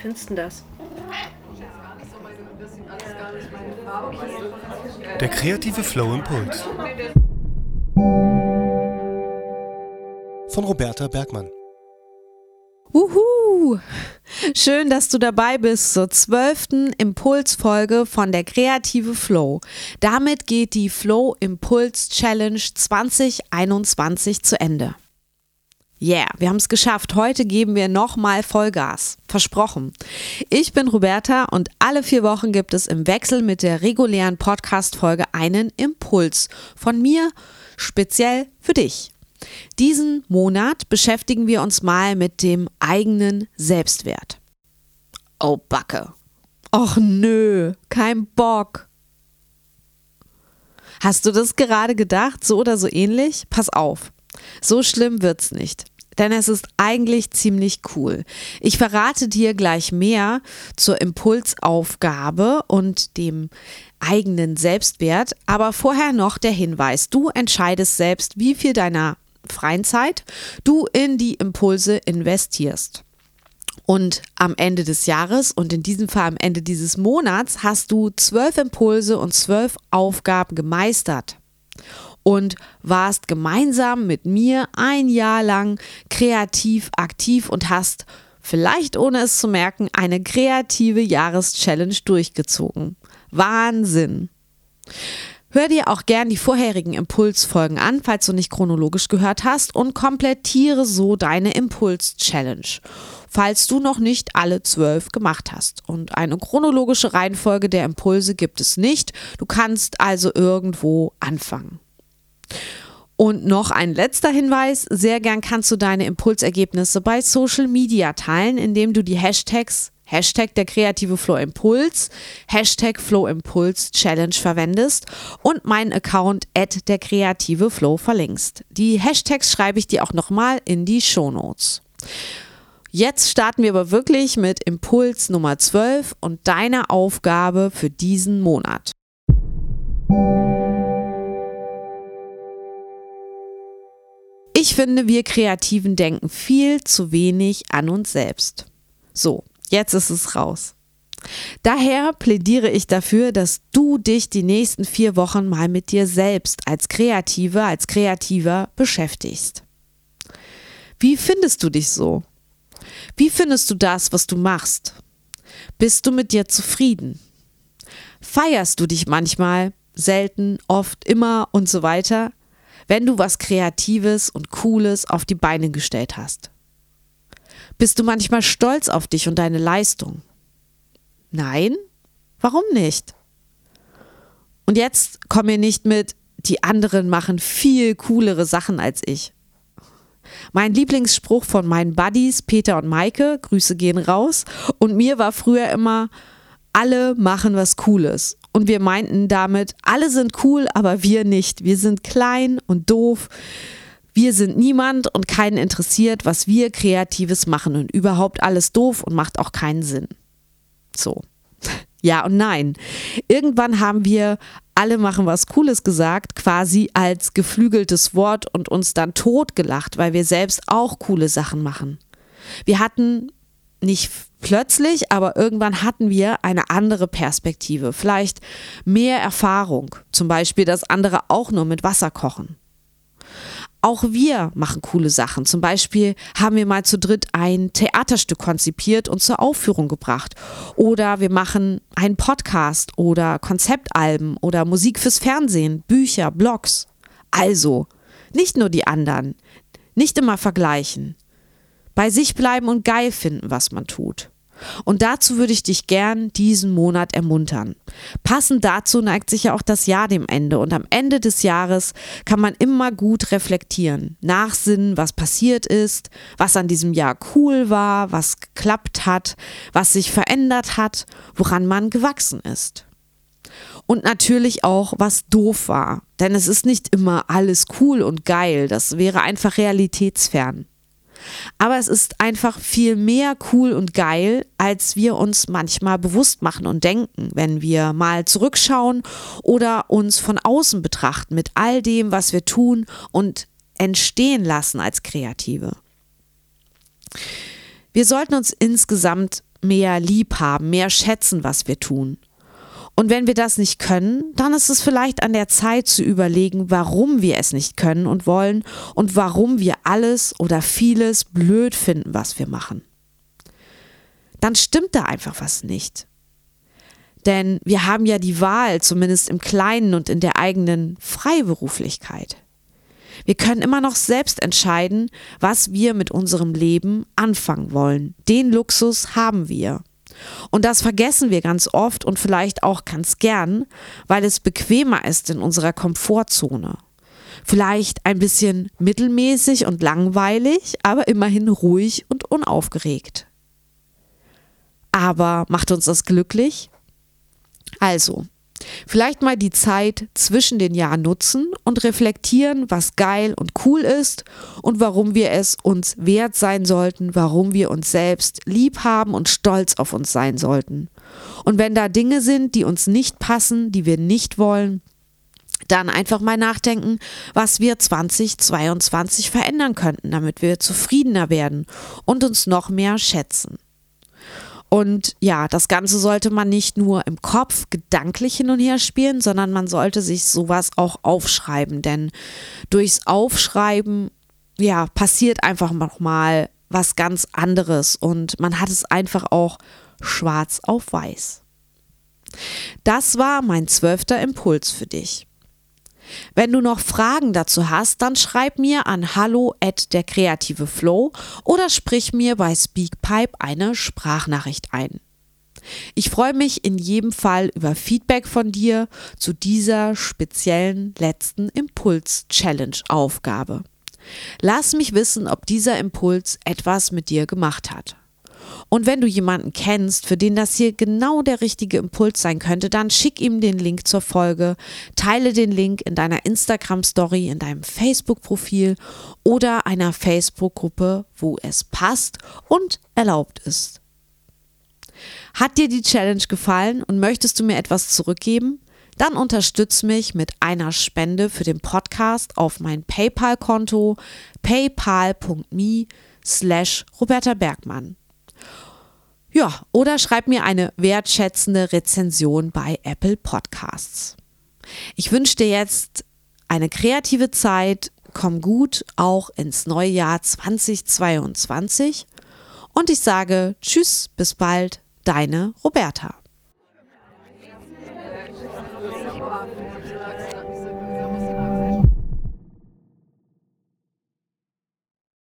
findest du das? Der kreative Flow Impuls. Von Roberta Bergmann. Wuhu! Schön, dass du dabei bist zur zwölften Impulsfolge von der Kreative Flow. Damit geht die Flow Impuls Challenge 2021 zu Ende. Yeah, wir haben es geschafft. Heute geben wir nochmal Vollgas. Versprochen. Ich bin Roberta und alle vier Wochen gibt es im Wechsel mit der regulären Podcast-Folge einen Impuls von mir speziell für dich. Diesen Monat beschäftigen wir uns mal mit dem eigenen Selbstwert. Oh, Backe. Och nö, kein Bock. Hast du das gerade gedacht, so oder so ähnlich? Pass auf. So schlimm wird's nicht denn es ist eigentlich ziemlich cool. Ich verrate dir gleich mehr zur Impulsaufgabe und dem eigenen Selbstwert, aber vorher noch der Hinweis, du entscheidest selbst, wie viel deiner freien Zeit du in die Impulse investierst. Und am Ende des Jahres und in diesem Fall am Ende dieses Monats hast du zwölf Impulse und zwölf Aufgaben gemeistert und warst gemeinsam mit mir ein Jahr lang kreativ aktiv und hast, vielleicht ohne es zu merken, eine kreative Jahreschallenge durchgezogen. Wahnsinn! Hör dir auch gern die vorherigen Impulsfolgen an, falls du nicht chronologisch gehört hast, und komplettiere so deine Impuls-Challenge, falls du noch nicht alle zwölf gemacht hast. Und eine chronologische Reihenfolge der Impulse gibt es nicht. Du kannst also irgendwo anfangen. Und noch ein letzter Hinweis, sehr gern kannst du deine Impulsergebnisse bei Social Media teilen, indem du die Hashtags Hashtag der kreative Flow Impuls, Hashtag Flow Impuls Challenge verwendest und meinen Account at der kreative Flow verlinkst. Die Hashtags schreibe ich dir auch nochmal in die Show Notes. Jetzt starten wir aber wirklich mit Impuls Nummer 12 und deiner Aufgabe für diesen Monat. Ich finde, wir Kreativen denken viel zu wenig an uns selbst. So, jetzt ist es raus. Daher plädiere ich dafür, dass du dich die nächsten vier Wochen mal mit dir selbst als Kreative, als Kreativer beschäftigst. Wie findest du dich so? Wie findest du das, was du machst? Bist du mit dir zufrieden? Feierst du dich manchmal, selten, oft, immer und so weiter? Wenn du was Kreatives und Cooles auf die Beine gestellt hast? Bist du manchmal stolz auf dich und deine Leistung? Nein? Warum nicht? Und jetzt komm mir nicht mit, die anderen machen viel coolere Sachen als ich. Mein Lieblingsspruch von meinen Buddies Peter und Maike, Grüße gehen raus, und mir war früher immer, alle machen was Cooles. Und wir meinten damit, alle sind cool, aber wir nicht. Wir sind klein und doof. Wir sind niemand und keinen interessiert, was wir Kreatives machen und überhaupt alles doof und macht auch keinen Sinn. So. Ja und nein. Irgendwann haben wir alle machen was Cooles gesagt, quasi als geflügeltes Wort und uns dann totgelacht, weil wir selbst auch coole Sachen machen. Wir hatten nicht plötzlich, aber irgendwann hatten wir eine andere Perspektive, vielleicht mehr Erfahrung, zum Beispiel, dass andere auch nur mit Wasser kochen. Auch wir machen coole Sachen. Zum Beispiel haben wir mal zu dritt ein Theaterstück konzipiert und zur Aufführung gebracht. Oder wir machen einen Podcast oder Konzeptalben oder Musik fürs Fernsehen, Bücher, Blogs. Also, nicht nur die anderen. Nicht immer vergleichen bei sich bleiben und geil finden, was man tut. Und dazu würde ich dich gern diesen Monat ermuntern. Passend dazu neigt sich ja auch das Jahr dem Ende und am Ende des Jahres kann man immer gut reflektieren, nachsinnen, was passiert ist, was an diesem Jahr cool war, was geklappt hat, was sich verändert hat, woran man gewachsen ist. Und natürlich auch, was doof war, denn es ist nicht immer alles cool und geil, das wäre einfach realitätsfern. Aber es ist einfach viel mehr cool und geil, als wir uns manchmal bewusst machen und denken, wenn wir mal zurückschauen oder uns von außen betrachten mit all dem, was wir tun und entstehen lassen als Kreative. Wir sollten uns insgesamt mehr lieb haben, mehr schätzen, was wir tun. Und wenn wir das nicht können, dann ist es vielleicht an der Zeit zu überlegen, warum wir es nicht können und wollen und warum wir alles oder vieles blöd finden, was wir machen. Dann stimmt da einfach was nicht. Denn wir haben ja die Wahl, zumindest im Kleinen und in der eigenen Freiberuflichkeit. Wir können immer noch selbst entscheiden, was wir mit unserem Leben anfangen wollen. Den Luxus haben wir. Und das vergessen wir ganz oft und vielleicht auch ganz gern, weil es bequemer ist in unserer Komfortzone. Vielleicht ein bisschen mittelmäßig und langweilig, aber immerhin ruhig und unaufgeregt. Aber macht uns das glücklich? Also, vielleicht mal die Zeit zwischen den Jahren nutzen und reflektieren, was geil und cool ist und warum wir es uns wert sein sollten, warum wir uns selbst lieb haben und stolz auf uns sein sollten. Und wenn da Dinge sind, die uns nicht passen, die wir nicht wollen, dann einfach mal nachdenken, was wir 2022 verändern könnten, damit wir zufriedener werden und uns noch mehr schätzen. Und ja, das Ganze sollte man nicht nur im Kopf gedanklich hin und her spielen, sondern man sollte sich sowas auch aufschreiben. Denn durchs Aufschreiben, ja, passiert einfach nochmal was ganz anderes und man hat es einfach auch schwarz auf weiß. Das war mein zwölfter Impuls für dich. Wenn du noch Fragen dazu hast, dann schreib mir an hallo at der kreative Flow oder sprich mir bei Speakpipe eine Sprachnachricht ein. Ich freue mich in jedem Fall über Feedback von dir zu dieser speziellen letzten Impuls-Challenge-Aufgabe. Lass mich wissen, ob dieser Impuls etwas mit dir gemacht hat. Und wenn du jemanden kennst, für den das hier genau der richtige Impuls sein könnte, dann schick ihm den Link zur Folge, teile den Link in deiner Instagram-Story, in deinem Facebook-Profil oder einer Facebook-Gruppe, wo es passt und erlaubt ist. Hat dir die Challenge gefallen und möchtest du mir etwas zurückgeben? Dann unterstütz mich mit einer Spende für den Podcast auf mein PayPal-Konto paypal.me slash Roberta Bergmann. Ja, oder schreib mir eine wertschätzende Rezension bei Apple Podcasts. Ich wünsche dir jetzt eine kreative Zeit, komm gut auch ins neue Jahr 2022 und ich sage Tschüss, bis bald, deine Roberta.